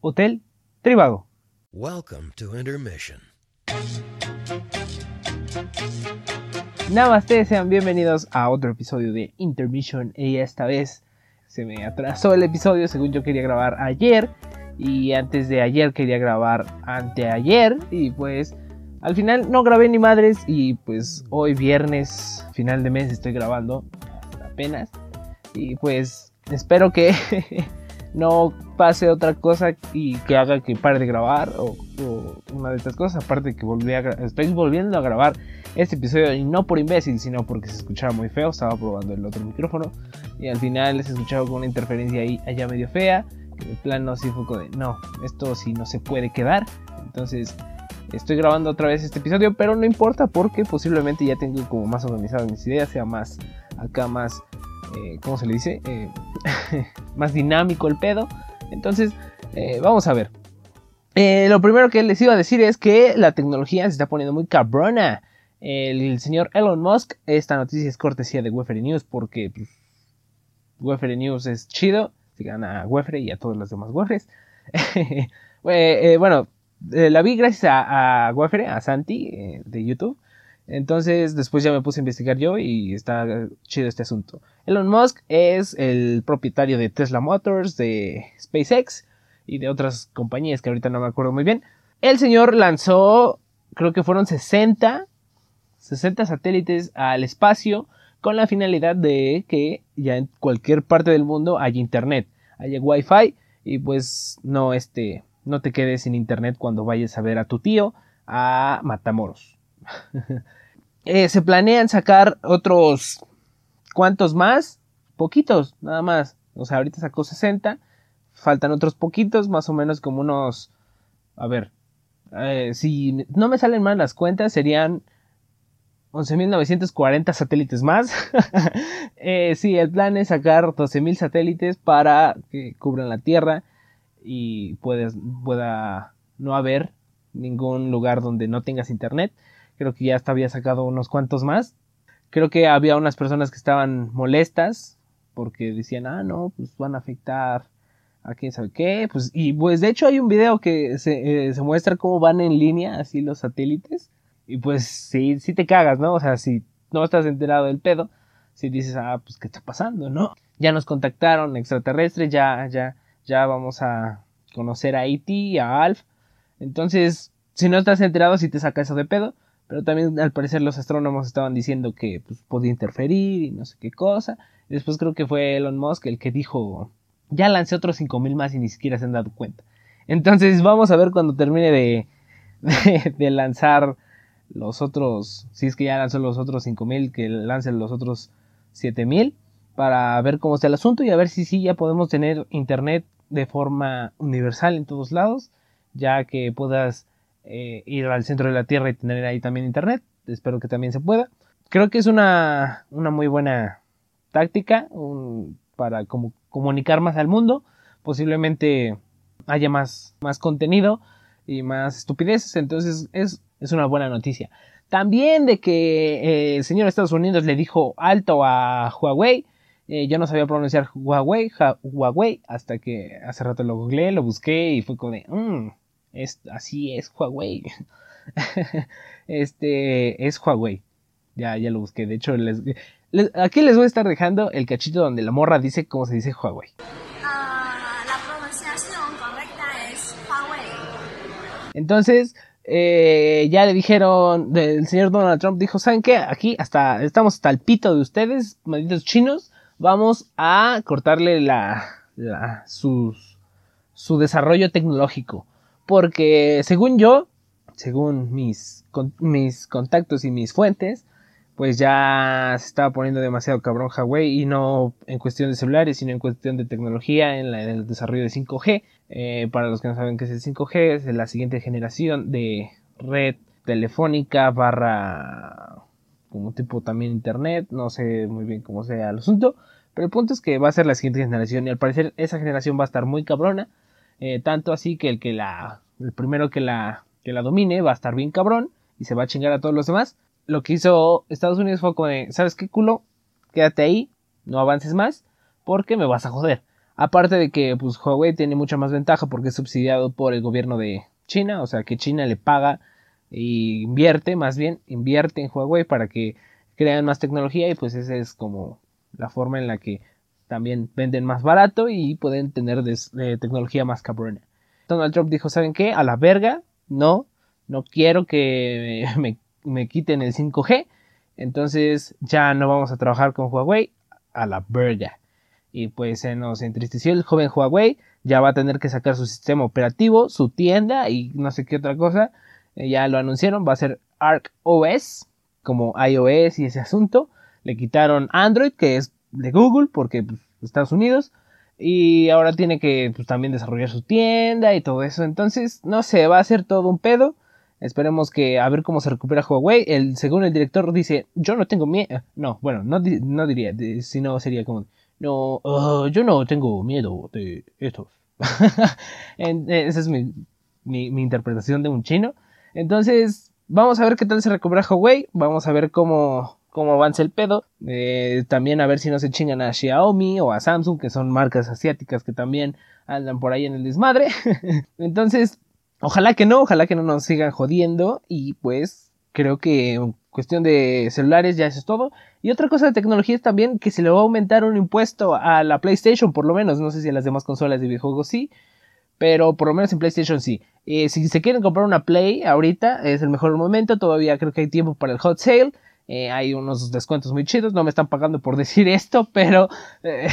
Hotel Tribago. Welcome to Intermission. Namaste, sean bienvenidos a otro episodio de Intermission. Y esta vez se me atrasó el episodio según yo quería grabar ayer. Y antes de ayer quería grabar anteayer. Y pues al final no grabé ni madres. Y pues hoy viernes, final de mes estoy grabando apenas. Y pues espero que no pase otra cosa y que haga que pare de grabar o, una de estas cosas. Aparte que volví a estoy volviendo a grabar este episodio y no por imbécil, sino porque se escuchaba muy feo. Estaba probando el otro micrófono y al final se escuchaba con una interferencia ahí allá medio fea. El plano sí fue de no, esto sí no se puede quedar. Entonces estoy grabando otra vez este episodio, pero no importa porque posiblemente ya tengo como más organizadas mis ideas, sea más acá más eh, ¿cómo se le dice? Eh, más dinámico el pedo. Entonces, eh, vamos a ver. lo primero que les iba a decir es que la tecnología se está poniendo muy cabrona. El, señor Elon Musk, esta noticia es cortesía de Wefere News porque pues, News es chido. Sigan a Wefere y a todos los demás Wefres. bueno, la vi gracias a, a Wefere, a Santi de YouTube. Entonces después ya me puse a investigar yo y está chido este asunto. Elon Musk es el propietario de Tesla Motors, de SpaceX y de otras compañías que ahorita no me acuerdo muy bien. El señor lanzó, creo que fueron 60, 60 satélites al espacio con la finalidad de que ya en cualquier parte del mundo haya internet, haya wifi y pues no este, no te quedes sin internet cuando vayas a ver a tu tío a Matamoros. Eh, se planean sacar otros cuantos más, poquitos, nada más. O sea, ahorita sacó 60, faltan otros poquitos, más o menos como unos, a ver, eh, si no me salen mal las cuentas, serían 11.940 satélites más. eh, sí, el plan es sacar 12.000 satélites para que cubran la Tierra y pueda no haber ningún lugar donde no tengas internet. Creo que ya hasta había sacado unos cuantos más. Creo que había unas personas que estaban molestas porque decían, ah, no, pues van a afectar a quién sabe qué. Pues, y pues de hecho hay un video que se, eh, se muestra cómo van en línea así los satélites. Y pues sí, sí te cagas, ¿no? O sea, si no estás enterado del pedo, si dices, ah, pues qué está pasando, ¿no? Ya nos contactaron extraterrestres, ya, ya, ya vamos a conocer a E.T., a Alf. Entonces, si no estás enterado, si te saca eso de pedo. Pero también al parecer los astrónomos estaban diciendo que pues, podía interferir y no sé qué cosa. Después creo que fue Elon Musk el que dijo, ya lancé otros 5000 más y ni siquiera se han dado cuenta. Entonces vamos a ver cuando termine de, de, lanzar los otros, si es que ya lanzó los otros 5000, que lancen los otros 7000 para ver cómo está el asunto y a ver si sí ya podemos tener internet de forma universal en todos lados, ya que puedas eh, ir al centro de la Tierra y tener ahí también internet. Espero que también se pueda. Creo que es una, una muy buena táctica para como, comunicar más al mundo. Posiblemente haya más, más contenido y más estupideces. Entonces es, es una buena noticia. También de que eh, el señor de Estados Unidos le dijo alto a Huawei. Eh, yo no sabía pronunciar Huawei, Huawei, hasta que hace rato lo googleé, lo busqué y fue como de, mm, es, así es Huawei. este es Huawei. Ya, ya lo busqué. De hecho, les, aquí les voy a estar dejando el cachito donde la morra dice cómo se dice Huawei. Ah, la pronunciación correcta es Huawei. Entonces, eh, ya le dijeron, el señor Donald Trump dijo, ¿saben qué? Aquí hasta, estamos hasta el pito de ustedes, malditos chinos. Vamos a cortarle la, la sus, su desarrollo tecnológico. Porque según yo, según mis, mis contactos y mis fuentes, pues ya se estaba poniendo demasiado cabrón Huawei y no en cuestión de celulares, sino en cuestión de tecnología, en, el desarrollo de 5G. Eh, para los que no saben qué es el 5G, es la siguiente generación de red telefónica barra como tipo también internet, no sé muy bien cómo sea el asunto, pero el punto es que va a ser la siguiente generación y al parecer esa generación va a estar muy cabrona eh, tanto así que el que la, el primero que la, que la domine va a estar bien cabrón y se va a chingar a todos los demás. Lo que hizo Estados Unidos fue como de, ¿sabes qué culo? Quédate ahí, no avances más, porque me vas a joder. Aparte de que pues Huawei tiene mucha más ventaja porque es subsidiado por el gobierno de China, o sea que China le paga e invierte, más bien invierte en Huawei para que crean más tecnología y pues esa es como la forma en la que también venden más barato y pueden tener eh, tecnología más cabrona. Donald Trump dijo, ¿saben qué? A la verga, no, no quiero que me, me quiten el 5G, entonces ya no vamos a trabajar con Huawei, a la verga. Y pues se nos entristeció el joven Huawei, ya va a tener que sacar su sistema operativo, su tienda y no sé qué otra cosa. Eh, ya lo anunciaron, va a ser Arc OS, como iOS y ese asunto. Le quitaron Android, que es de Google, porque pues, Estados Unidos. Y ahora tiene que pues, también desarrollar su tienda y todo eso. Entonces, no sé, va a ser todo un pedo. Esperemos que a ver cómo se recupera Huawei. El, según el director dice, yo no tengo miedo. No, bueno, no, no diría, sino sería como, no, uh, yo no tengo miedo de estos. Esa es mi, mi, interpretación de un chino. Entonces, vamos a ver qué tal se recupera Huawei. Vamos a ver cómo, cómo avanza el pedo. Eh, también a ver si no se chingan a Xiaomi o a Samsung, que son marcas asiáticas que también andan por ahí en el desmadre. Entonces, ojalá que no, ojalá que no nos sigan jodiendo. Y pues, creo que en cuestión de celulares ya eso es todo. Y otra cosa de tecnología es también que se le va a aumentar un impuesto a la PlayStation, por lo menos. No sé si a las demás consolas de videojuegos sí. Pero por lo menos en PlayStation sí. Eh, si se quieren comprar una Play ahorita, es el mejor momento. Todavía creo que hay tiempo para el hot sale. Eh, hay unos descuentos muy chidos. No me están pagando por decir esto, pero eh,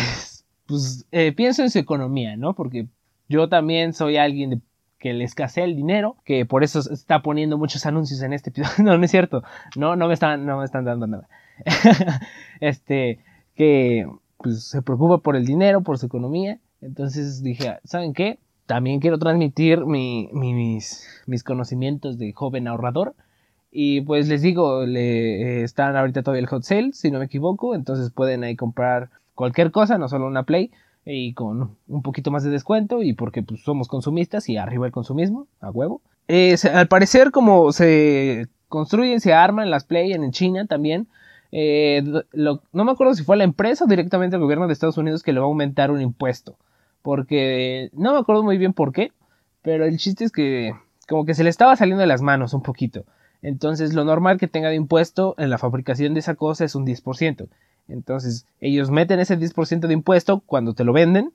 pues pienso en su economía, ¿no? Porque yo también soy alguien que le escasea el dinero, que por eso está poniendo muchos anuncios en este episodio. No, no es cierto. No, no me están, no me están dando nada. este, que pues, se preocupa por el dinero, por su economía. Entonces dije, ¿saben qué? También quiero transmitir mis, mis conocimientos de joven ahorrador. Y pues les digo, le, están ahorita todavía el hot sale, si no me equivoco. Entonces pueden ahí comprar cualquier cosa, no solo una Play. Y con un poquito más de descuento. Y porque pues, somos consumistas y arriba el consumismo, a huevo. al parecer, como se construyen, se arman las Play en China también. Eh, no me acuerdo si fue la empresa o directamente el gobierno de Estados Unidos que le va a aumentar un impuesto. Porque no me acuerdo muy bien por qué, pero el chiste es que como que se le estaba saliendo de las manos un poquito. Entonces lo normal que tenga de impuesto en la fabricación de esa cosa es un 10%. Entonces ellos meten ese 10% de impuesto cuando te lo venden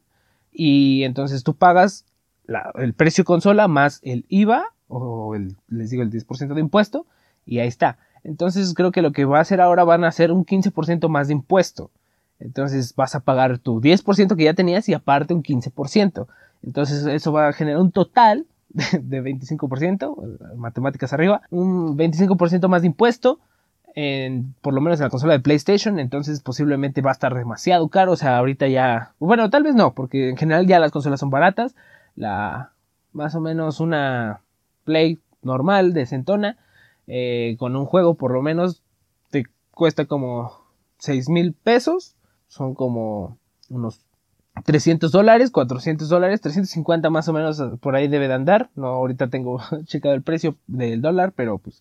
y entonces tú pagas el precio consola más el IVA o el, les digo el 10% de impuesto y ahí está. Entonces creo que lo que va a hacer ahora van a hacer un 15% más de impuesto. Entonces vas a pagar tu 10% que ya tenías y aparte un 15%. Entonces eso va a generar un total de 25%, matemáticas arriba, un 25% más de impuesto, en, por lo menos en la consola de PlayStation, entonces posiblemente va a estar demasiado caro, o sea, ahorita ya, bueno, tal vez no, porque en general ya las consolas son baratas, la, más o menos una Play normal, de Centona, eh, con un juego por lo menos te cuesta como 6 mil pesos, son como unos 300 dólares, 400 dólares, 350 más o menos por ahí debe de andar. No, ahorita tengo checado el precio del dólar, pero pues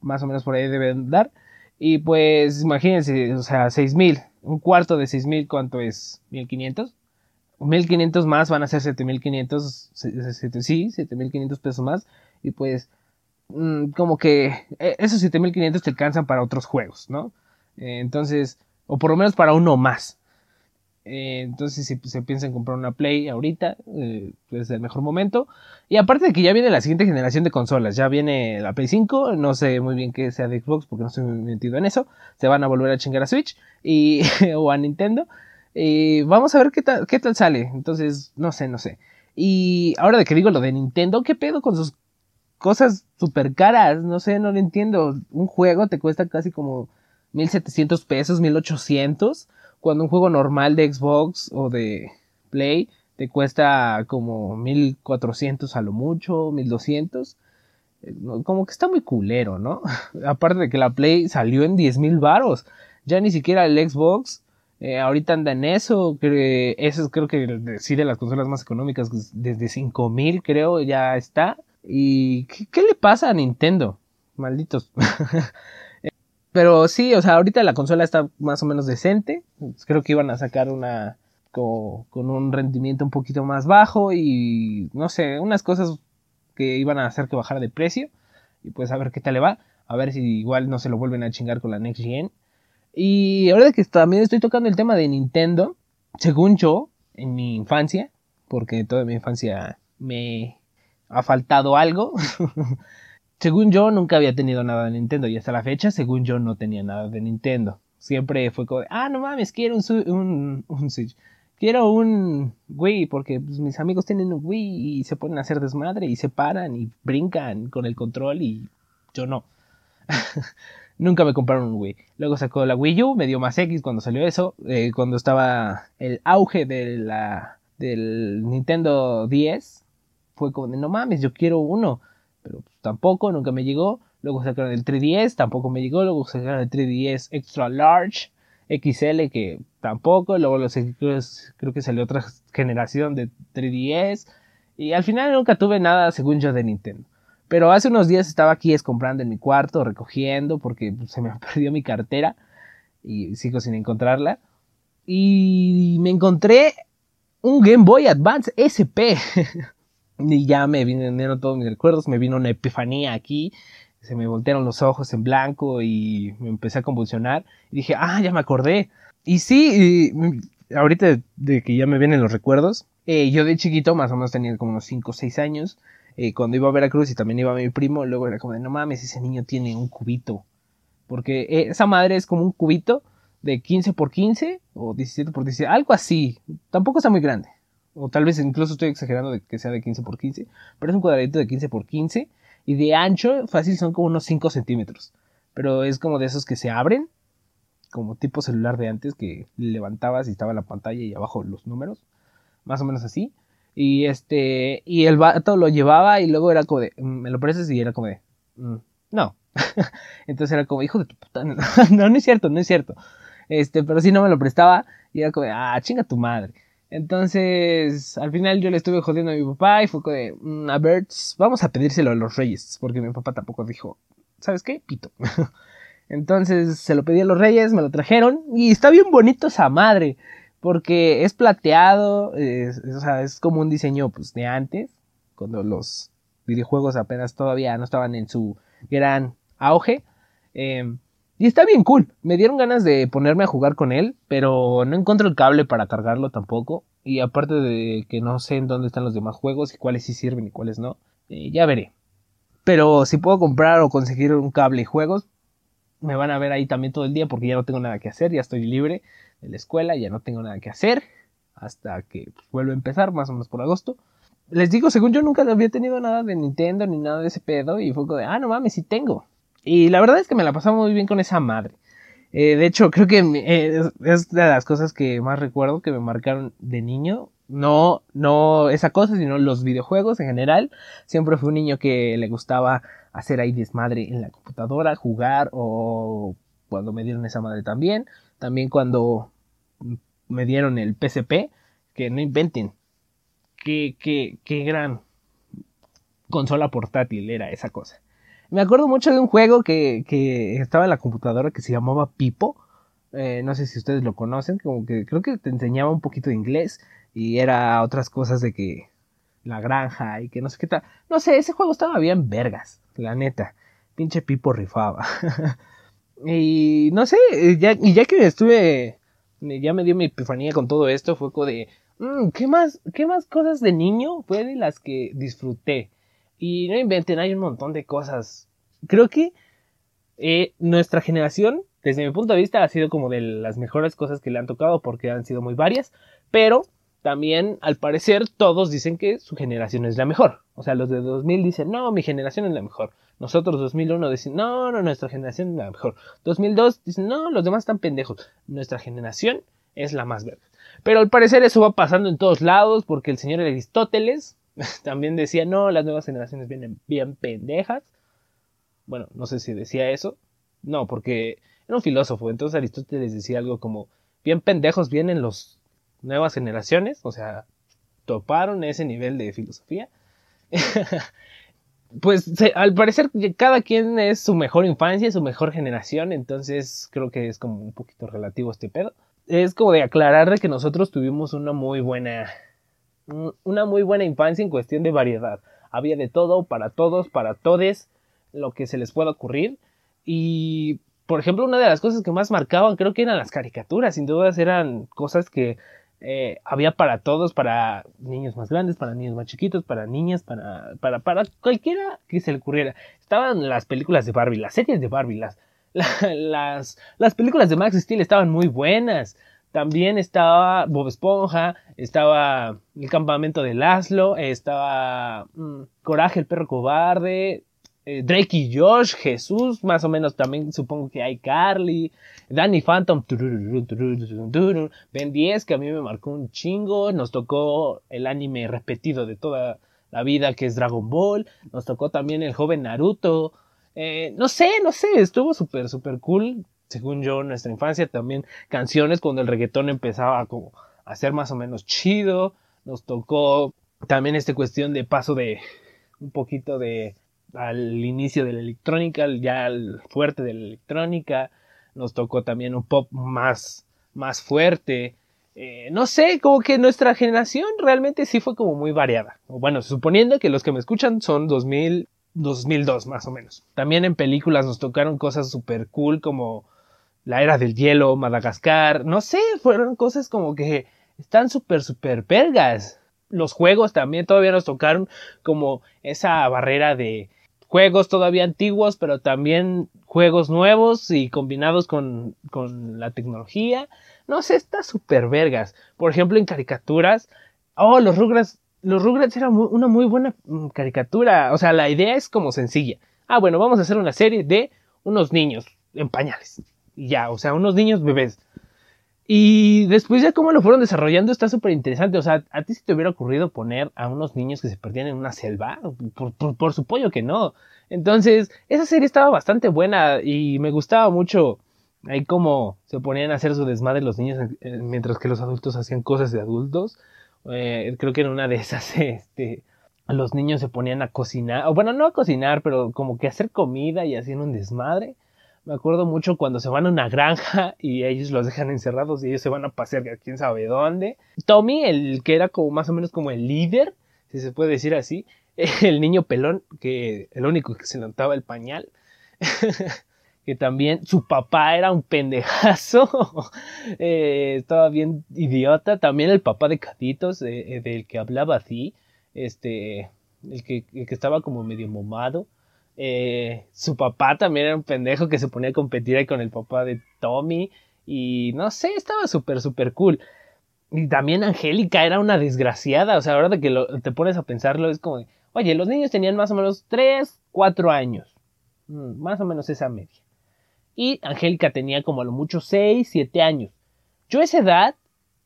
más o menos por ahí debe de andar. Y pues imagínense, o sea, 6000, un cuarto de 6000, ¿cuánto es? 1500. 1500 más van a ser 7500, sí, 7500 pesos más. Y pues, mm, como que e, esos 7500 te alcanzan para otros juegos, ¿no? Eh, entonces, o por lo menos para uno más. Eh, entonces, si se piensa en comprar una Play ahorita, eh, pues es el mejor momento. Y aparte de que ya viene la siguiente generación de consolas, ya viene la Play 5, no sé muy bien qué sea de Xbox porque no estoy metido en eso. Se van a volver a chingar a Switch y, o a Nintendo. Y vamos a ver qué tal, qué tal sale. Entonces, no sé, no sé. Y ahora de que digo lo de Nintendo, ¿qué pedo con sus cosas super caras? No sé, no lo entiendo. Un juego te cuesta casi como 1700 pesos, 1800, cuando un juego normal de Xbox o de Play te cuesta como 1400 a lo mucho, 1200. Eh, como que está muy culero, ¿no? Aparte de que la Play salió en 10.000 varos. Ya ni siquiera el Xbox eh, ahorita anda en eso. eso es creo que sí de las consolas más económicas. Desde 5000 creo ya está. ¿Y qué le pasa a Nintendo? Malditos. Pero sí, o sea, ahorita la consola está más o menos decente. Creo que iban a sacar una co- con, un rendimiento un poquito más bajo y no sé, unas cosas que iban a hacer que bajara de precio. Y pues a ver qué tal le va. A ver si igual no se lo vuelven a chingar con la Next Gen. Y ahora que también estoy tocando el tema de Nintendo, según yo, en mi infancia, porque toda mi infancia me ha faltado algo. según yo, nunca había tenido nada de Nintendo y hasta la fecha, según yo, no tenía nada de Nintendo. Siempre fue como, ah, no mames, quiero un, un, un Switch. Quiero un Wii, porque pues, mis amigos tienen un Wii y se ponen a hacer desmadre y se paran y brincan con el control y yo no. Nunca me compraron un Wii. Luego sacó la Wii U, me dio más X cuando salió eso. eh, cuando estaba el auge de la, del Nintendo 10, fue como de no mames, yo quiero uno. Tampoco, nunca me llegó. Luego sacaron el 3DS, tampoco me llegó. Luego sacaron el 3DS Extra Large, XL, que tampoco. Luego los, creo que salió otra generación de 3DS. Y al final nunca tuve nada, según yo, de Nintendo. Pero hace unos días estaba aquí comprando en mi cuarto, recogiendo, porque pues, se me perdió mi cartera y sigo sin encontrarla. Y me encontré un Game Boy Advance SP. y ya me vinieron todos mis recuerdos, me vino una epifanía aquí. Se me voltearon los ojos en blanco y me empecé a convulsionar. Y dije, ah, ya me acordé. Y sí, y, ahorita de, que ya me vienen los recuerdos, eh, yo de chiquito, más o menos tenía como unos 5 o 6 años, eh, cuando iba a Veracruz y también iba mi primo, luego era como de, no mames, ese niño tiene un cubito. Porque eh, esa madre es como un cubito de 15 por 15 o 17 por 17, algo así. Tampoco está muy grande. O tal vez incluso estoy exagerando de que sea de 15 por 15, pero es un cuadradito de 15 por 15 y de ancho fácil son como unos 5 centímetros. Pero es como de esos que se abren, como tipo celular de antes que levantabas y estaba la pantalla y abajo los números, más o menos así. Y este, y el vato lo llevaba y luego era como de, me lo prestas y era como de, mm, no. Entonces era como, hijo de tu puta, no, no, no es cierto, no es cierto. Este, pero sí no me lo prestaba y era como de, ah, chinga tu madre. Entonces, al final yo le estuve jodiendo a mi papá y fue de, mm, a ver, vamos a pedírselo a los reyes, porque mi papá tampoco dijo, ¿sabes qué? Pito. Entonces se lo pedí a los reyes, me lo trajeron y está bien bonito esa madre porque es plateado, es, o sea, es como un diseño pues, de antes, cuando los videojuegos apenas todavía no estaban en su gran auge. Eh, y está bien cool. Me dieron ganas de ponerme a jugar con él, pero no encuentro el cable para cargarlo tampoco. Y aparte de que no sé en dónde están los demás juegos y cuáles sí sirven y cuáles no, eh, ya veré. Pero si puedo comprar o conseguir un cable y juegos, me van a ver ahí también todo el día porque ya no tengo nada que hacer, ya estoy libre de la escuela, ya no tengo nada que hacer hasta que pues, vuelva a empezar, más o menos por agosto. Les digo, según yo nunca había tenido nada de Nintendo ni nada de ese pedo y fue como de, ah, no mames, sí tengo. Y la verdad es que me la pasaba muy bien con esa madre. Eh, de hecho, creo que eh, es de las cosas que más recuerdo que me marcaron de niño. No, no esa cosa, sino los videojuegos en general. Siempre fui un niño que le gustaba hacer ahí desmadre en la computadora, jugar o cuando me dieron esa madre también. También cuando me dieron el PSP, que no inventen. Qué, qué, qué gran consola portátil era esa cosa. Me acuerdo mucho de un juego que, que estaba en la computadora que se llamaba Pipo. Eh, no sé si ustedes lo conocen, como que creo que te enseñaba un poquito de inglés y era otras cosas de que la granja y que no sé qué tal. No sé, ese juego estaba bien vergas, la neta. Pinche Pipo rifaba. y no sé, ya, y ya que estuve, ya me dio mi epifanía con todo esto, fue como de, mmm, ¿qué más, qué más cosas de niño fue de las que disfruté? Y no inventen, hay un montón de cosas. Creo que eh, nuestra generación, desde mi punto de vista, ha sido como de las mejores cosas que le han tocado porque han sido muy varias, pero también al parecer todos dicen que su generación es la mejor. O sea, los de 2000 dicen, no, mi generación es la mejor. Nosotros 2001 dicen, no, no, nuestra generación es la mejor. 2002 dicen, no, los demás están pendejos. Nuestra generación es la más verde. Pero al parecer eso va pasando en todos lados porque el señor Aristóteles también decía, no, las nuevas generaciones vienen bien pendejas. Bueno, no sé si decía eso. No, porque era un filósofo. Entonces Aristóteles decía algo como, bien pendejos vienen los nuevas generaciones. O sea, toparon ese nivel de filosofía. pues al parecer cada quien es su mejor infancia, su mejor generación. Entonces creo que es como un poquito relativo este pedo. es como de aclarar de que nosotros tuvimos una muy buena, una muy buena infancia en cuestión de variedad. Había de todo, para todos, para todes, lo que se les pueda ocurrir. Y, por ejemplo, una de las cosas que más marcaban creo que eran las caricaturas. Sin dudas eran cosas que eh, había para todos, para niños más grandes, para niños más chiquitos, para niñas, para, para, para cualquiera que se le ocurriera. Estaban las películas de Barbie, las series de Barbie, las, las, las películas de Max Steel estaban muy buenas. También estaba Bob Esponja, estaba El campamento de Laszlo, estaba mm, Coraje el perro cobarde, eh, Drake y Josh, Jesús, más o menos también supongo que hay Carly, Danny Phantom, Ben 10, que a mí me marcó un chingo, nos tocó el anime repetido de toda la vida que es Dragon Ball, nos tocó también el joven Naruto, eh, no sé, no sé, estuvo súper, súper cool, según yo, nuestra infancia también, canciones cuando el reggaetón empezaba como a ser más o menos chido, nos tocó también esta cuestión de paso de un poquito de al inicio de la electrónica, ya al fuerte de la electrónica, nos tocó también un pop más, más fuerte. Eh, no sé, como que nuestra generación realmente sí fue como muy variada. Bueno, suponiendo que los que me escuchan son 2000, 2002 más o menos. También en películas nos tocaron cosas súper cool como La Era del Hielo, Madagascar. No sé, fueron cosas como que están súper, súper vergas. Los juegos también todavía nos tocaron como esa barrera de juegos todavía antiguos, pero también juegos nuevos y combinados con, con la tecnología. No sé, está súper vergas. Por ejemplo, en caricaturas. Oh, los Rugrats. Los Rugrats era una muy buena mm, caricatura. O sea, la idea es como sencilla. Ah, bueno, vamos a hacer una serie de unos niños en pañales. Ya, o sea, unos niños bebés. Y después ya cómo lo fueron desarrollando está súper interesante. O sea, ¿a ti si te hubiera ocurrido poner a unos niños que se perdían en una selva? Por, por, por supuesto que no. Entonces, esa serie estaba bastante buena y me gustaba mucho ahí cómo se ponían a hacer su desmadre los niños mientras que los adultos hacían cosas de adultos. Eh, creo que en una de esas, este, los niños se ponían a cocinar, o bueno, no a cocinar, pero como que hacer comida y hacían un desmadre. Me acuerdo mucho cuando se van a una granja y ellos los dejan encerrados y ellos se van a pasear a quién sabe dónde. Tommy, el que era como más o menos como el líder, si se puede decir así, el niño pelón, que el único que se levantaba el pañal. que también su papá era un pendejazo, eh, estaba bien idiota, también el papá de Caditos, eh, eh, del que hablaba así, este, el que, el que estaba como medio momado, eh, su papá también era un pendejo que se ponía a competir con el papá de Tommy. Y no sé, estaba súper, súper cool. Y también Angélica era una desgraciada. O sea, ahora de que te pones a pensarlo, es como, oye, los niños tenían más o menos 3, 4 años. Mm, más o menos esa media. Y Angélica tenía como a lo mucho 6, 7 años. Yo a esa edad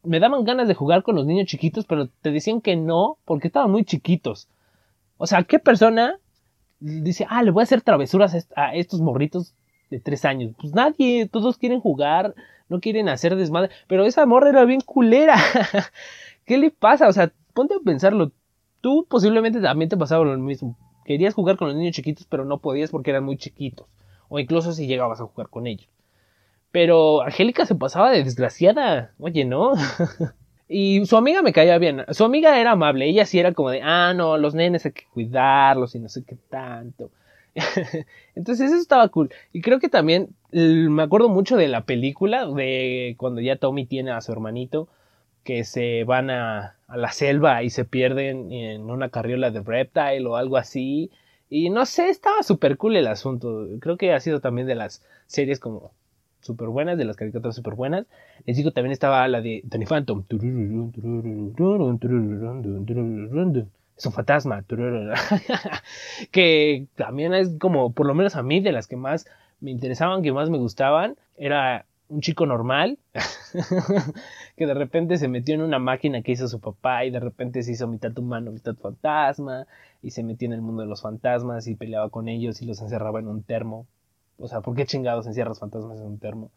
me daban ganas de jugar con los niños chiquitos, pero te decían que no, porque estaban muy chiquitos. O sea, ¿qué persona dice, ah, le voy a hacer travesuras a estos morritos de tres años. Pues nadie, todos quieren jugar, no quieren hacer desmadre. Pero esa morra era bien culera. ¿Qué le pasa? O sea, ponte a pensarlo. Tú posiblemente también te pasaba lo mismo. Querías jugar con los niños chiquitos, pero no podías porque eran muy chiquitos. O incluso si llegabas a jugar con ellos. Pero Angélica se pasaba de desgraciada. Oye, ¿no? Y su amiga me caía bien. Su amiga era amable. Ella sí era como de, ah, no, los nenes hay que cuidarlos y no sé qué tanto. Entonces eso estaba cool. Y creo que también me acuerdo mucho de la película, de cuando ya Tommy tiene a su hermanito, que se van a, a la selva y se pierden en una carriola de reptile o algo así. Y no sé, estaba súper cool el asunto. Creo que ha sido también de las series como súper buenas, de las caricaturas súper buenas. Les digo, también estaba la de Tony Phantom. Es un fantasma. que también es como, por lo menos a mí, de las que más me interesaban, que más me gustaban. Era un chico normal que de repente se metió en una máquina que hizo su papá y de repente se hizo mitad humano, mitad fantasma y se metió en el mundo de los fantasmas y peleaba con ellos y los encerraba en un termo o sea, ¿por qué chingados encierras fantasmas en un termo?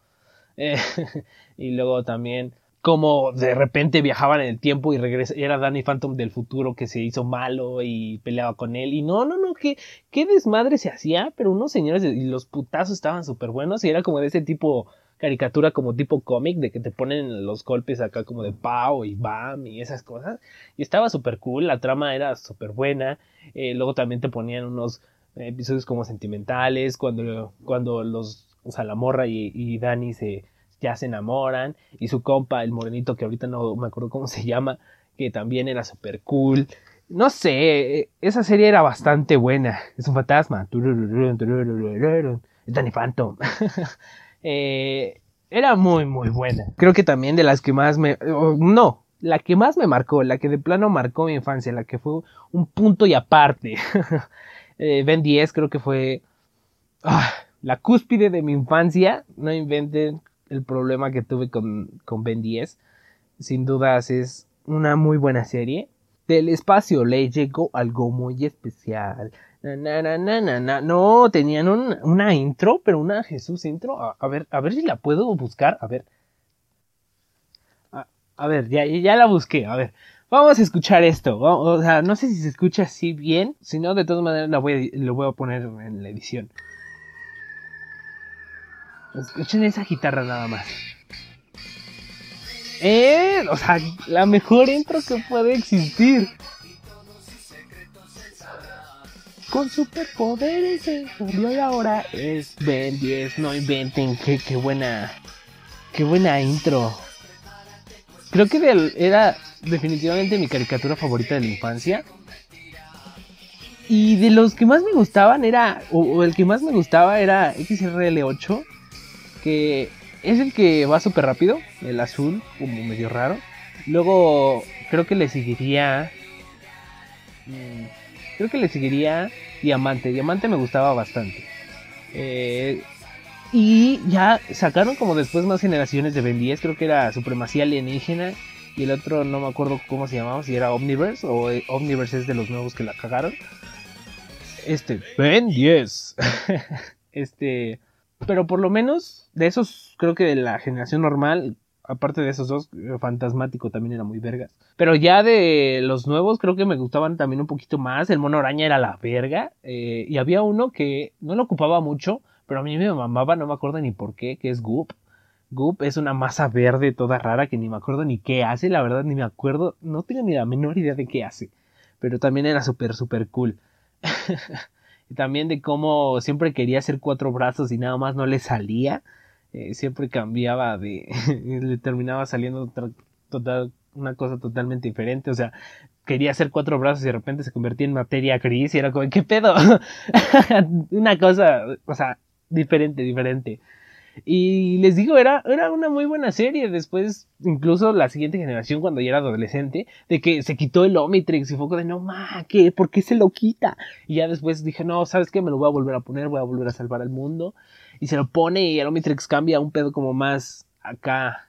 Eh, y luego también como de repente viajaban en el tiempo y regresa, era Danny Phantom del futuro que se hizo malo y peleaba con él. Y no, no, no, qué, qué desmadre se hacía, pero unos señores y los putazos estaban súper buenos y era como de ese tipo caricatura como tipo cómic, de que te ponen los golpes acá como de Pau y Bam y esas cosas. Y estaba súper cool, la trama era súper buena. Eh, luego también te ponían unos episodios como sentimentales, cuando, cuando los, o sea, la morra y, y Dani se, ya se enamoran. Y su compa, el morenito, que ahorita no me acuerdo cómo se llama, que también era súper cool. No sé, esa serie era bastante buena. Es un fantasma. Es Danny Phantom. eh, era muy, muy buena. Creo que también de las que más me... no, la que más me marcó, la que de plano marcó mi infancia, la que fue un punto y aparte. eh, ben 10 creo que fue ah, la cúspide de mi infancia. No inventen el problema que tuve con, con Ben 10. Sin dudas es una muy buena serie. Del espacio le llegó algo muy especial. no, tenían una intro, pero una Jesús intro. A, ver, a ver si la puedo buscar. A ver. A, ver, ya, ya la busqué. A ver. Vamos a escuchar esto. o sea, no sé si se escucha así bien. Si no, de todas maneras la voy lo voy a poner en la edición. Escuchen esa guitarra nada más. Eh, o sea, la mejor intro que puede existir. Con superpoderes se y ahora es Ben 10. No inventen, qué, qué buena. Qué buena intro. Creo que era definitivamente mi caricatura favorita de la infancia. Y de los que más me gustaban era. O, el que más me gustaba era XRL8. Que es el que va súper rápido, el azul, como medio raro. Luego creo que le seguiría... Mm, creo que le seguiría Diamante. Diamante me gustaba bastante. Eh, y ya sacaron como después más generaciones de Ben 10. Creo que era Supremacía Alienígena. Y el otro no me acuerdo cómo se llamaba. Si era Omniverse o eh, Omniverse es de los nuevos que la cagaron. Este, Ben 10. este pero por lo menos de esos, creo que de la generación normal, aparte de esos dos, eh, Fantasmático también era muy vergas. Pero ya de los nuevos, creo que me gustaban también un poquito más. El mono araña era la verga. Eh, y había uno que no lo ocupaba mucho, pero a mí me mamaba, no me acuerdo ni por qué, que es Goop. Goop es una masa verde toda rara que ni me acuerdo ni qué hace, la verdad ni me acuerdo, no tengo ni la menor idea de qué hace. Pero también era súper, súper cool. y también de cómo siempre quería hacer cuatro brazos y nada más no le salía. Eh, siempre cambiaba de. le terminaba saliendo total, una cosa totalmente diferente. O sea, quería hacer cuatro brazos y de repente se convertía en materia gris y era como, ¿qué pedo? una cosa, o sea, diferente, diferente. Y les digo, era, era una muy buena serie. Después, incluso la siguiente generación, cuando ya era adolescente, de que se quitó el Omnitrix y fue de no ma, ¿qué? ¿Por qué se lo quita? Y ya después dije, no, ¿sabes qué? Me lo voy a volver a poner, voy a volver a salvar al mundo. Y se lo pone y el Omnitrix cambia un pedo como más acá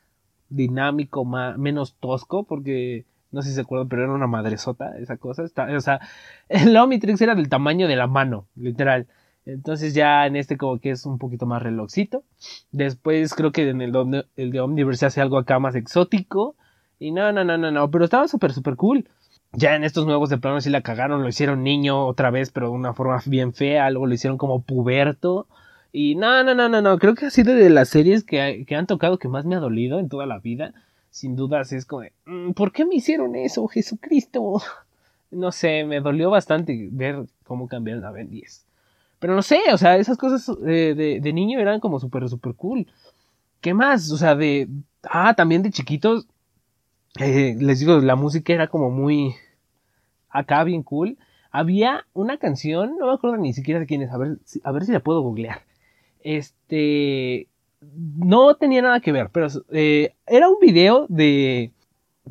dinámico, más, menos tosco, porque no sé si se acuerdan, pero era una madresota esa cosa. o sea, el Omnitrix era del tamaño de la mano, literal. Entonces ya en este como que es un poquito más relojcito. Después creo que en el, el de Omniverse hace algo acá más exótico. Y no, no, no, no, no. Pero estaba súper, súper cool. Ya en estos nuevos de plano sí la cagaron. Lo hicieron niño otra vez, pero de una forma bien fea. Luego lo hicieron como puberto. Y no, no, no, no, no. Creo que ha sido de las series que, que han tocado que más me ha dolido en toda la vida. Sin dudas es como de, mm, ¿por qué me hicieron eso, Jesucristo? No sé, me dolió bastante ver cómo cambiaron a Ben 10. Pero no sé, o sea, esas cosas eh, de, de, niño eran como súper, súper cool. ¿Qué más? O sea, de... Ah, también de chiquitos. Eh, les digo, la música era como muy... Acá bien cool. Había una canción, no me acuerdo ni siquiera de quién es, a ver, a ver si la puedo googlear. Este... No tenía nada que ver, pero eh, era un video de...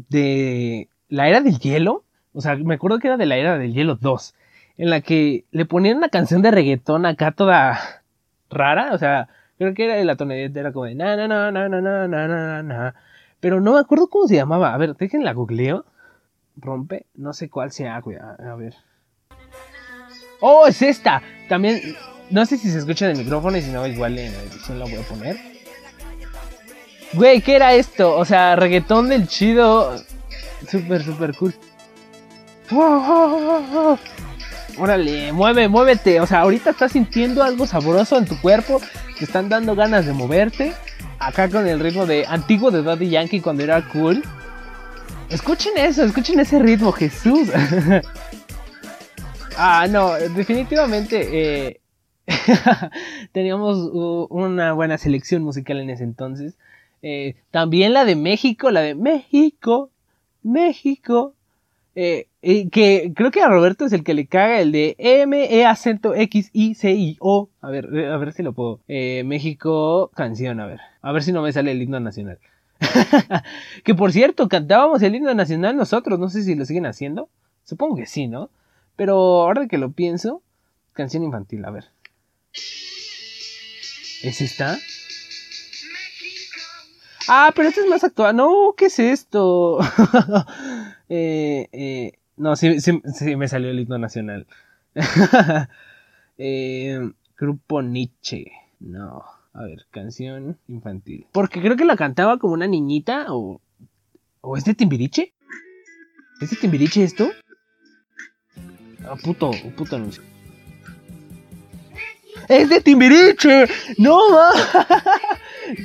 De la era del hielo. O sea, me acuerdo que era de la era del hielo 2 en la que le ponían una canción de reggaetón acá toda rara, o sea, creo que era la tonalidad era como de na na na na na na na na na pero no me acuerdo cómo se llamaba. A ver, la googleo. Rompe, no sé cuál sea, a, ver. Oh, es esta. También no sé si se escucha en el micrófono y si no igual en la edición la voy a poner. Güey, ¿qué era esto? O sea, reggaetón del chido. Súper, súper cool. Órale, mueve, muévete. O sea, ahorita estás sintiendo algo sabroso en tu cuerpo. Te están dando ganas de moverte. acá con el ritmo de antiguo de Daddy Yankee cuando era cool. Escuchen eso, escuchen ese ritmo, Jesús. ah, no, definitivamente eh, teníamos una buena selección musical en ese entonces. Eh, también la de México, la de México, México. Eh, que creo que a Roberto es el que le caga el de M, E, acento X, I, C, I, O. A ver, a ver si lo puedo. México, canción, a ver. A ver si no me sale el himno nacional. que por cierto, cantábamos el himno nacional nosotros, no sé si lo siguen haciendo. Supongo que sí, ¿no? Pero ahora que lo pienso, canción infantil, a ver. ¿Es esta? Ah, pero esta es más actual. No, ¿qué es esto? eh, eh, no, sí, sí, me salió el himno nacional. eh, grupo Nietzsche. No. A ver, canción infantil. Porque creo que la cantaba como una niñita o. ¿O es de Timbiriche? ¿Es de Timbiriche esto? Ah, puto, puto anuncio. ¡Es de Timbiriche! ¡No!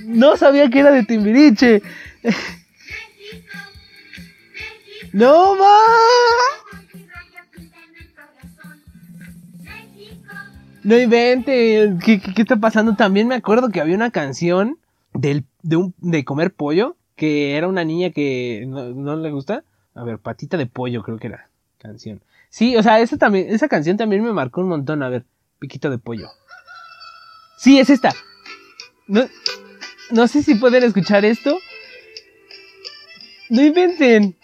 No sabía que era de Timbiriche. ¡No, ma! No invente, ¿Qué, ¿qué, está pasando? También me acuerdo que había una canción del, de, comer pollo, que era una niña que no, le gusta. A ver, patita de pollo creo que era canción. Sí, o sea, esa, también, esa canción también me marcó un montón. A ver, piquito de pollo. Sí, es esta. No, no sé si pueden escuchar esto. No inventen.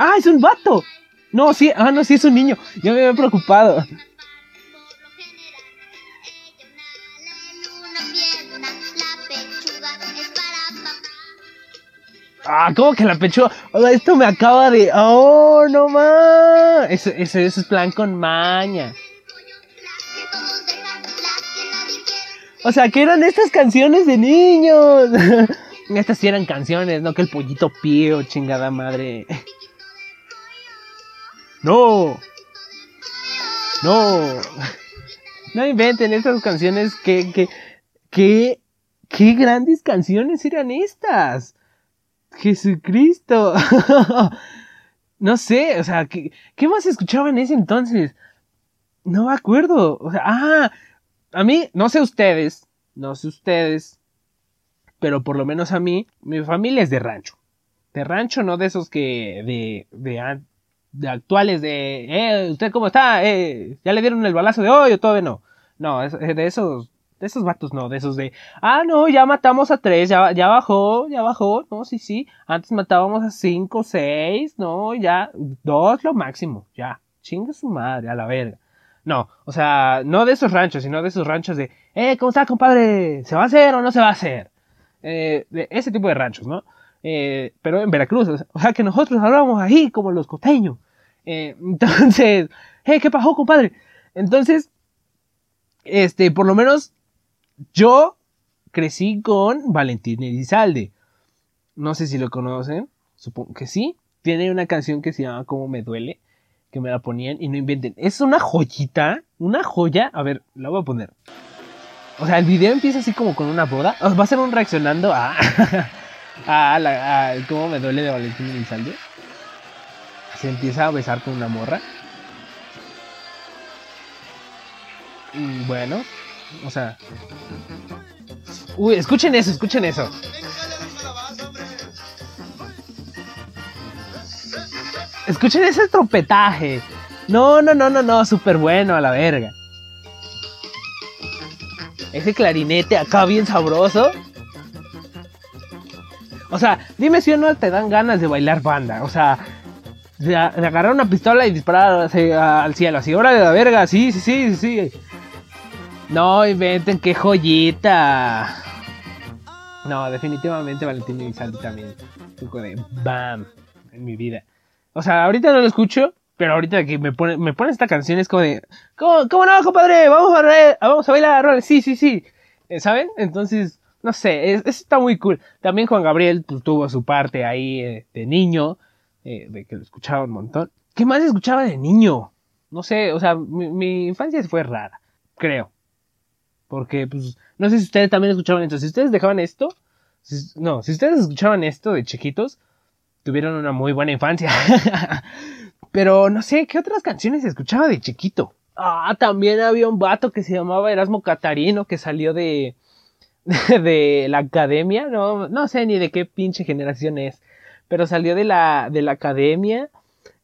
Ah, es un vato. No, sí, ah, no, sí es un niño. Yo me había preocupado. Ah, ¿cómo que la pechuga? esto me acaba de. ¡Oh, no más! Eso, eso, eso es plan con maña. O sea, que eran estas canciones de niños. estas sí eran canciones, no que el pollito pío, chingada madre. No. No. No inventen estas canciones que, que, que, qué grandes canciones eran estas. Jesucristo. no sé, o sea, ¿qué, ¿qué, más escuchaba en ese entonces? No me acuerdo. Ah, a mí, no sé ustedes, no sé ustedes, pero por lo menos a mí, mi familia es de rancho. De rancho, no de esos que, de, de, de actuales, de, eh, ¿usted cómo está? Eh, ¿Ya le dieron el balazo de hoy o todavía no? No, de esos de esos vatos no, de esos de, ah, no, ya matamos a tres, ya, ya bajó, ya bajó, no, sí, sí, antes matábamos a cinco, seis, no, ya, dos lo máximo, ya, chinga su madre, a la verga. No, o sea, no de esos ranchos, sino de esos ranchos de, eh, ¿cómo está, compadre? ¿Se va a hacer o no se va a hacer? Eh, de ese tipo de ranchos, ¿no? Eh, pero en Veracruz, o sea, que nosotros hablábamos ahí como los costeños. Eh, entonces, eh, ¿qué pasó, compadre? Entonces, este, por lo menos yo crecí con Valentín Elizalde. No sé si lo conocen, supongo que sí. Tiene una canción que se llama Como me duele, que me la ponían y no inventen. Es una joyita, una joya. A ver, la voy a poner. O sea, el video empieza así como con una boda. Va a ser un reaccionando a, a cómo me duele de Valentín Elizalde. Se empieza a besar con una morra. Y bueno, o sea. Uy, escuchen eso, escuchen eso. Escuchen ese trompetaje. No, no, no, no, no, súper bueno a la verga. Ese clarinete acá bien sabroso. O sea, dime si o no te dan ganas de bailar banda. O sea, de, agarrar una pistola y disparar al cielo. Así, hora de la verga. Sí, sí, sí, sí. No inventen, qué joyita. No, definitivamente Valentín Elizalde también. Poco de bam en mi vida. O sea, ahorita no lo escucho, pero ahorita que me pone, me pone esta canción es como de, ¿cómo, no, compadre? Vamos a, vamos a bailar, sí, sí, sí. Eh, ¿Saben? Entonces, no sé, eso está muy cool. También Juan Gabriel pues, tuvo su parte ahí eh, de niño, eh, de que lo escuchaba un montón. ¿Qué más escuchaba de niño? No sé, o sea, mi, mi infancia fue rara, creo. Porque, pues, no sé si ustedes también escuchaban esto. Si ustedes dejaban esto, no, si ustedes escuchaban esto de chiquitos, tuvieron una muy buena infancia. Pero no sé, ¿qué otras canciones escuchaba de chiquito? Ah, también había un vato que se llamaba Erasmo Catarino que salió de, de la academia, no, no sé ni de qué pinche generación es, pero salió de la, de la academia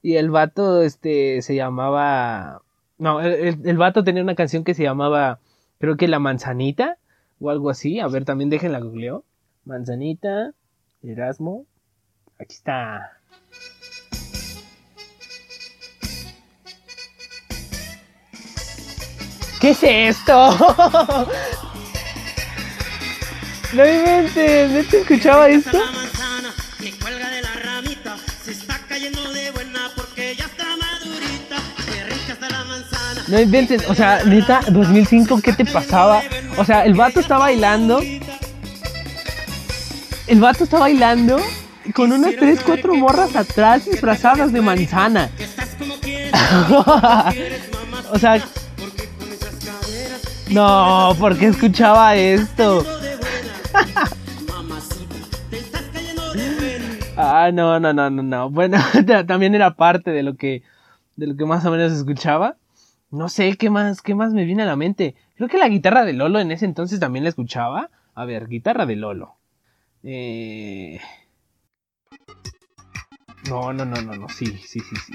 y el vato este, se llamaba... No, el, el- vato tenía una canción que se llamaba, creo que La Manzanita o algo así. A ver, también déjenla googleo. Manzanita, Erasmo. Aquí está. ¿Qué es esto? No inventes, ¿no te escuchaba esto? Que cuelga de la ramita se está cayendo de buena porque ya está madurita que rica está la manzana No inventes, o sea, neta, 2005, ¿qué te pasaba? O sea, el vato está bailando. El vato está bailando con unas 3, 4 morras atrás disfrazadas de manzana. O sea, porque no, ¿por qué escuchaba esto? Ah, no, no, no, no, no. Bueno, ta- también era parte de lo que, de lo que más o menos escuchaba. No sé qué más, qué más me viene a la mente. Creo que la guitarra de Lolo en ese entonces también la escuchaba. A ver, guitarra de Lolo. Eh... No, no, no, no, no. Sí, sí, sí, sí.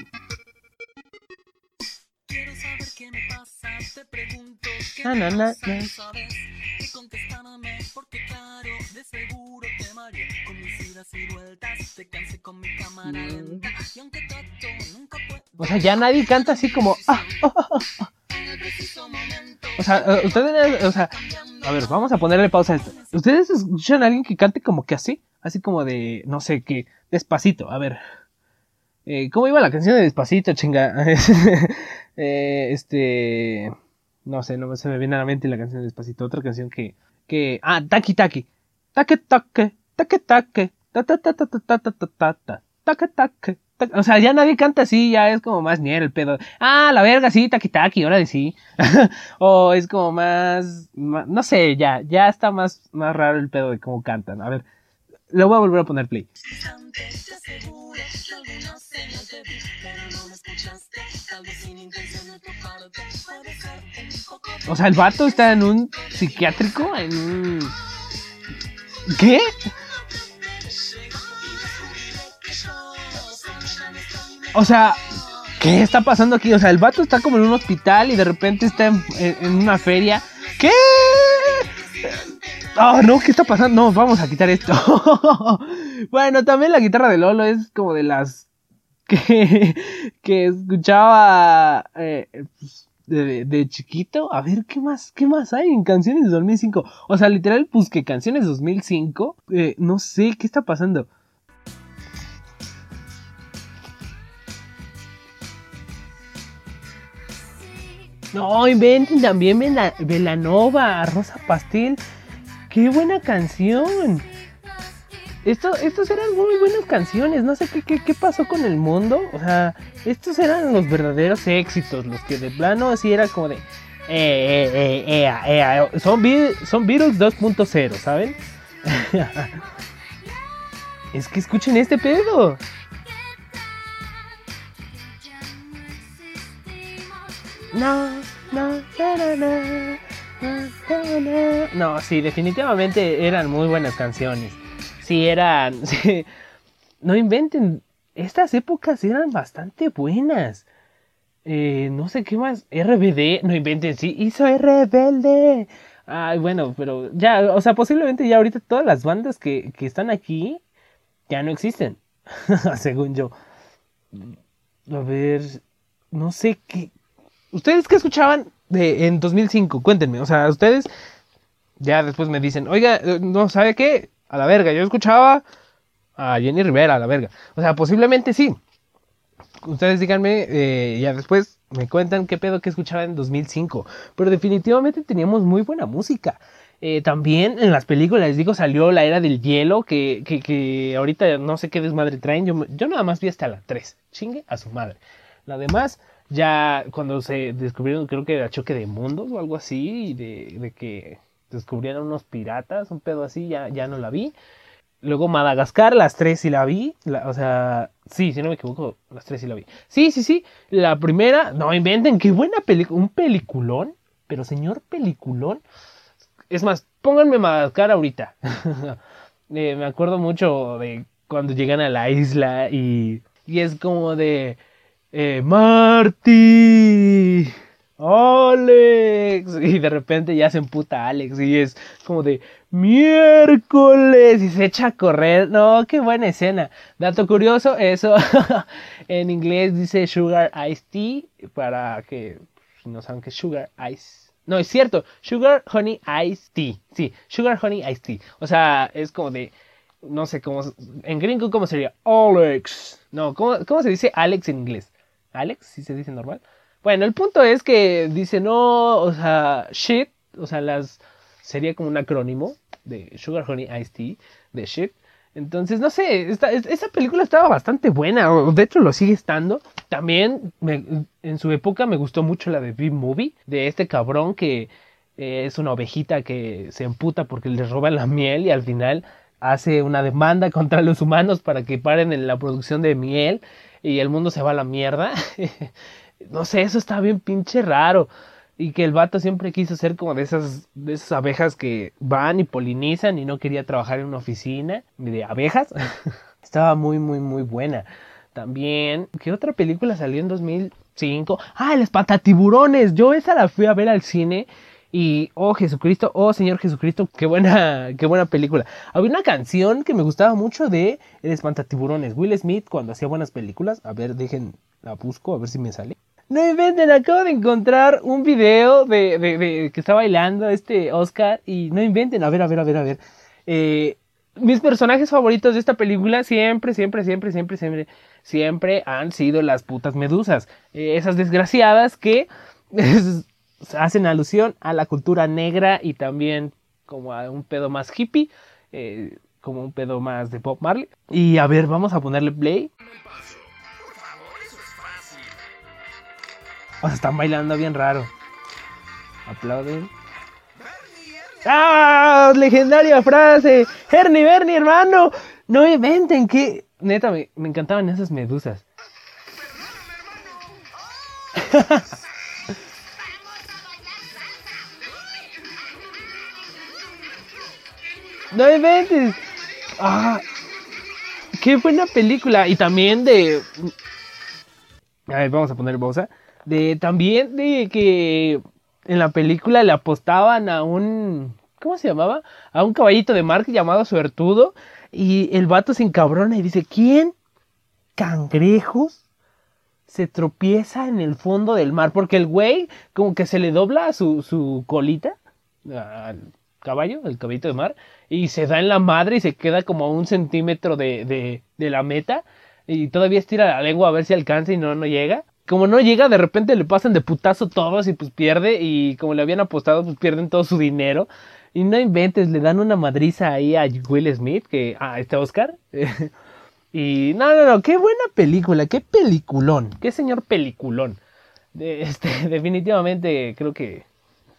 Quiero saber qué me pasa, te pregunto qué Na, te na, na, pasa, na. ¿sabes? Y contéstame, porque claro, de seguro te mareé con mis idas y vueltas, te cansé con mi cámara lenta, y aunque trato, nunca puedo O sea, ya nadie canta así como... ah, oh, oh, oh. O sea, eh, ustedes, o sea, a ver, vamos a ponerle pausa a esto. ¿Ustedes escuchan a alguien que cante como que así? Así como de, no sé, que despacito. A ver. Eh, ¿Cómo iba la canción de despacito, chinga? Eh, este... No sé, no se me viene a la mente la canción de despacito. Otra canción que... que ah, Taki Taki. Take Take. Take Take. O sea, ya nadie canta así, ya es como más ñero el pedo. Ah, la verga, sí, taqui taqui, ahora de sí. o es como más, más, No sé, ya, ya está más, más raro el pedo de cómo cantan. A ver, lo voy a volver a poner play. O sea, el vato está en un psiquiátrico, en un... ¿Qué? O sea, ¿qué está pasando aquí? O sea, el vato está como en un hospital y de repente está en, una feria. ¿Qué? Oh, no, ¿qué está pasando? No, vamos a quitar esto. bueno, también la guitarra de Lolo es como de las que, que escuchaba eh, pues, de, de chiquito. A ver, ¿qué más? ¿Qué más hay en canciones de 2005? O sea, literal, pues que canciones de 2005. eh, no sé, ¿qué está pasando? No, inventen también Vela- Velanova, Rosa Pastel. ¡Qué buena canción! Esto, estos eran muy buenas canciones, no sé qué, qué, qué pasó con el mundo. O sea, estos eran los verdaderos éxitos, los que de plano así era como de... Eh, eh, eh, son, son Beatles 2.0, ¿saben? es que escuchen este pedo. No, no, na, na, na. No, sí, definitivamente eran muy buenas canciones. Sí, eran. sí. No inventen. Estas épocas eran bastante buenas. Eh, no sé qué más. RBD. No inventen, sí. Hizo RBD. Ay, bueno, pero ya, o sea, posiblemente ya ahorita todas las bandas que, que están aquí ya no existen. Según yo. A ver. No sé qué. ¿Ustedes qué escuchaban en 2005? Cuéntenme. O sea, ustedes ya después me dicen, oiga, eh, no sabe qué, a la verga. Yo escuchaba a Jenny Rivera, a la verga. O sea, posiblemente sí. Ustedes díganme, eh, ya después me cuentan qué pedo que escuchaba en 2005. Pero definitivamente teníamos muy buena música. Eh, también en las películas, les digo, salió la era del hielo, que, que, que ahorita no sé qué desmadre traen. Yo, yo nada más vi hasta la 3. Chingue a su madre. La demás, ya cuando se descubrieron, creo que era choque de mundos o algo así, de, de que descubrieron unos piratas, un pedo así, ya, ya no la vi. Luego Madagascar, las tres sí la vi. o sea, sí, si no me equivoco, las tres sí la vi. Sí, sí, sí. La primera, no inventen, qué buena película. Un peliculón, pero señor peliculón. Es más, pónganme Madagascar ahorita. Eh, me acuerdo mucho de cuando llegan a la isla y, y es como de eh, Marty, Alex, y de repente ya se emputa Alex y es como de miércoles y se echa a correr. No, qué buena escena. Dato curioso, eso en inglés dice Sugar Ice Tea para que si no saben que Sugar Ice. No, es cierto, Sugar Honey Ice Tea. Sí, Sugar Honey Ice Tea. O sea, es como de no sé cómo en gringo cómo sería Alex. No, ¿cómo, cómo se dice Alex en inglés? Alex, si se dice normal. Bueno, el punto es que dice no, o sea, shit, o sea, las sería como un acrónimo de Sugar Honey Ice Tea, de shit. Entonces, no sé, esta, es- esa película estaba bastante buena, de hecho lo sigue estando. También me- en su época me gustó mucho la de B-Movie, de este cabrón que eh, es una ovejita que se emputa porque le roban la miel y al final hace una demanda contra los humanos para que paren en la producción de miel y el mundo se va a la mierda. no sé, eso está bien pinche raro. Y que el vato siempre quiso ser como de esas, de esas abejas que van y polinizan y no quería trabajar en una oficina de abejas. Estaba muy, muy, muy buena. También, ¿qué otra película salió en 2005? Ah, El Espantatiburones. Yo esa la fui a ver al cine y, oh Jesucristo, oh Señor Jesucristo, qué buena, qué buena película. Había una canción que me gustaba mucho de El Espantatiburones. Will Smith cuando hacía buenas películas. A ver, dejen, la busco, a ver si me sale. No inventen, acabo de encontrar un video de, de- que está bailando este Oscar y no inventen, a ver, a ver, a ver, a ver. Eh, mis personajes favoritos de esta película siempre, siempre, siempre, siempre, siempre, siempre han sido las putas medusas. Eh, esas desgraciadas que hacen alusión a la cultura negra y también como a un pedo más hippie, eh, como un pedo más de Bob Marley. Y a ver, vamos a ponerle play. O sea, están bailando bien raro. Aplauden. ¡Ah! Legendaria frase. Ernie, Bernie, hermano. No inventen que. Neta, me, me encantaban esas medusas. No inventes. Ah, qué buena película. Y también de. A ver, vamos a poner pausa. De también de que en la película le apostaban a un. ¿Cómo se llamaba? A un caballito de mar llamado Suertudo. Y el vato se encabrona y dice: ¿Quién? ¿Cangrejos? Se tropieza en el fondo del mar. Porque el güey, como que se le dobla su, su colita caballo, el caballito de mar. Y se da en la madre y se queda como a un centímetro de, de, de la meta. Y todavía estira la lengua a ver si alcanza y no, no llega como no llega, de repente le pasan de putazo todos y pues pierde. Y como le habían apostado, pues pierden todo su dinero. Y no inventes, le dan una madriza ahí a Will Smith, que a este Oscar. y no, no, no, qué buena película, qué peliculón, qué señor peliculón. Este, definitivamente creo que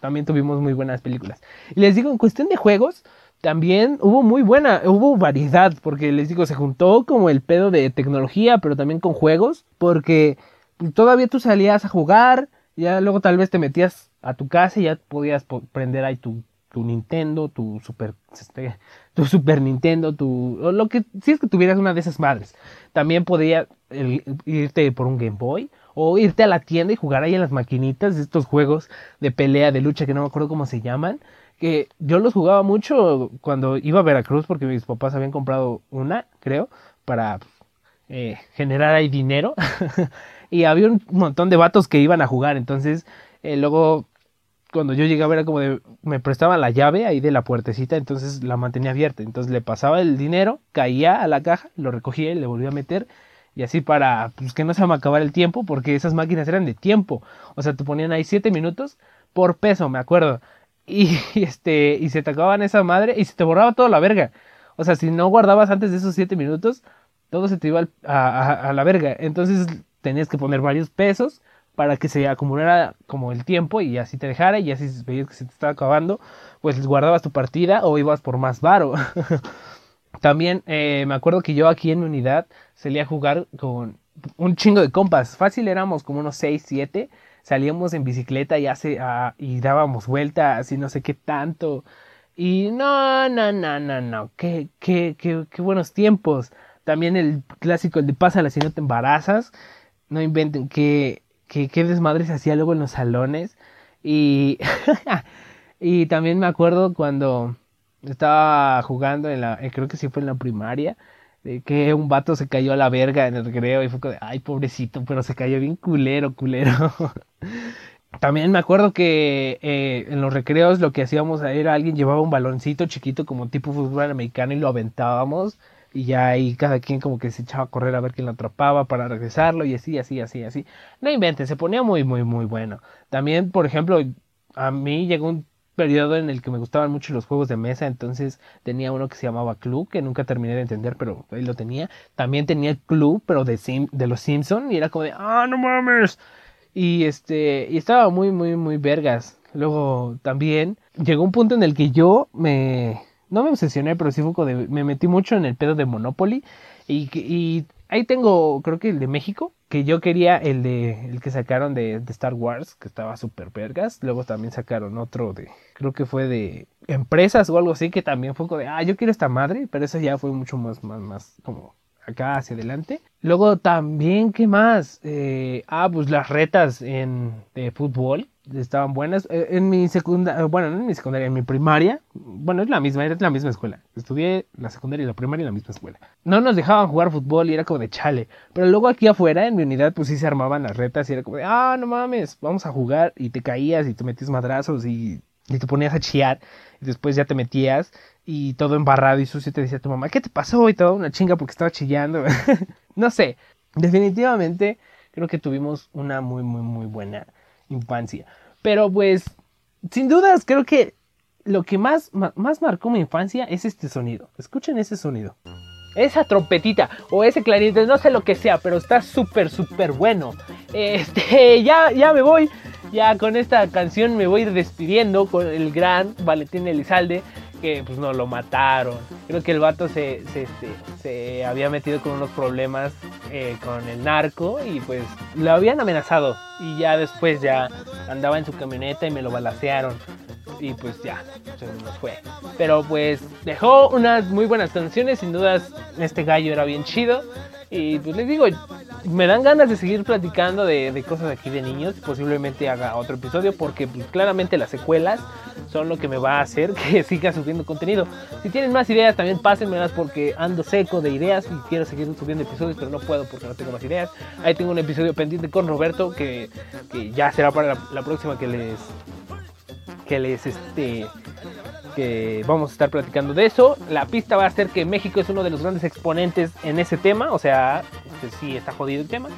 también tuvimos muy buenas películas. Y les digo, en cuestión de juegos, también hubo muy buena, hubo variedad, porque les digo, se juntó como el pedo de tecnología, pero también con juegos, porque todavía tú salías a jugar, ya luego tal vez te metías a tu casa y ya podías po- prender ahí tu, tu Nintendo, tu Super, este, tu Super Nintendo, tu, lo que, si es que tuvieras una de esas madres. También podías irte por un Game Boy o irte a la tienda y jugar ahí en las maquinitas de estos juegos de pelea, de lucha que no me acuerdo cómo se llaman. Que yo los jugaba mucho cuando iba a Veracruz porque mis papás habían comprado una, creo, para eh, generar ahí dinero. y había un montón de vatos que iban a jugar. Entonces, eh, luego, cuando yo llegaba, era como de. Me prestaban la llave ahí de la puertecita, entonces la mantenía abierta. Entonces le pasaba el dinero, caía a la caja, lo recogía y le volvía a meter. Y así para pues, que no se me acabar el tiempo, porque esas máquinas eran de tiempo. O sea, te ponían ahí 7 minutos por peso, me acuerdo. Y, este, y se te acababan esa madre y se te borraba toda la verga. O sea, si no guardabas antes de esos 7 minutos, todo se te iba a, a- a la verga. Entonces tenías que poner varios pesos para que se acumulara como el tiempo y así te dejara y así veías que se te estaba acabando, pues guardabas tu partida o ibas por más varo. También eh, me acuerdo que yo aquí en unidad salía a jugar con un chingo de compas. Fácil éramos como unos 6, 7. Salíamos en bicicleta y, hace, y dábamos vueltas y no sé qué tanto. Y no, no, no, no, no. Qué, qué, qué, qué buenos tiempos. También el clásico, el de pásala si no te embarazas. No inventen qué, qué, qué desmadre se hacía luego en los salones. Y, y también me acuerdo cuando estaba jugando en la, eh, creo que sí fue en la primaria, de que un vato se cayó a la verga en el recreo y fue como ay, pobrecito, pero se cayó bien culero, culero. También me acuerdo que eh, en los recreos lo que hacíamos era alguien llevaba un baloncito chiquito como tipo fútbol americano y lo aventábamos y ya ahí cada quien como que se echaba a correr a ver quién lo atrapaba para regresarlo y así, así, así, así. No inventen, se ponía muy, muy, muy bueno. También, por ejemplo, a mí llegó un periodo en el que me gustaban mucho los juegos de mesa, entonces tenía uno que se llamaba Club, que nunca terminé de entender, pero ahí lo tenía. También tenía Club, pero de, Sim de los Simpson y era como de, ah, no mames. Y este, y estaba muy, muy, muy vergas. Luego también llegó un punto en el que yo me, no me obsesioné, pero sí fue de, me metí mucho en el pedo de Monopoly y, y ahí tengo, creo que el de México, que yo quería el de el que sacaron de, Star Wars, que estaba súper vergas. Luego también sacaron otro de, creo que fue de empresas o algo así, que también fue como de, ah, yo quiero esta madre, pero eso ya fue mucho más, más, más como acá hacia adelante. Luego también, ¿qué más? Eh, ah, pues las retas en, de fútbol estaban buenas. Eh, en mi secundaria, bueno, no en mi secundaria, en mi primaria, bueno, es la misma, era la misma escuela. Estudié la secundaria y la primaria en la misma escuela. No nos dejaban jugar fútbol y era como de chale. Pero luego aquí afuera, en mi unidad, pues sí se armaban las retas y era como de, ah, no mames, vamos a jugar. Y te caías y te metías madrazos y, y te ponías a chillar. Y después ya te metías y todo embarrado y sucio. Te decía tu mamá, ¿qué te pasó? Y toda una chinga porque estaba chillando. no sé, definitivamente creo que tuvimos una muy, muy, muy buena infancia. Pero pues, sin dudas, creo que lo que más, más marcó mi infancia es este sonido. Escuchen ese sonido. Esa trompetita o ese clarinete, no sé lo que sea, pero está súper, súper bueno. Este, ya, ya me voy. Ya con esta canción me voy despidiendo con el gran Valentín Elizalde que pues no lo mataron. Creo que el vato se, se, se había metido con unos problemas eh, con el narco y pues lo habían amenazado. Y ya después ya andaba en su camioneta y me lo balacearon. Y pues ya, se nos fue. Pero pues dejó unas muy buenas canciones, sin dudas este gallo era bien chido. Y pues les digo, me dan ganas de seguir platicando de, de cosas aquí de niños. Posiblemente haga otro episodio porque pues, claramente las secuelas son lo que me va a hacer que siga subiendo contenido. Si tienen más ideas, también pásenmelas porque ando seco de ideas y quiero seguir subiendo episodios, pero no puedo porque no tengo más ideas. Ahí tengo un episodio pendiente con Roberto que, que ya será para la, próxima que les que les este que vamos a estar platicando de eso. La pista va a ser que México es uno de los grandes exponentes en ese tema, o sea, pues sí está jodido el tema.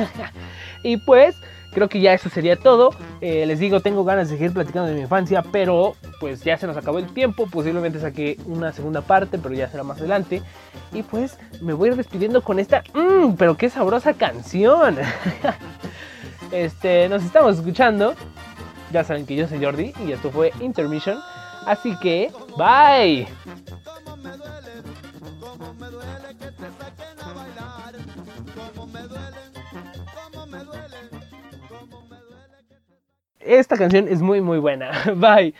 y pues creo que ya eso sería todo. Eh, les digo, tengo ganas de seguir platicando de mi infancia, pero pues ya se nos acabó el tiempo. Posiblemente saqué una segunda parte, pero ya será más adelante. Y pues me voy a ir despidiendo con esta, mmm, pero qué sabrosa canción. este, nos estamos escuchando. Ya saben que yo soy Jordi y esto fue Intermission. Así que, bye. Esta canción es muy muy buena. Bye.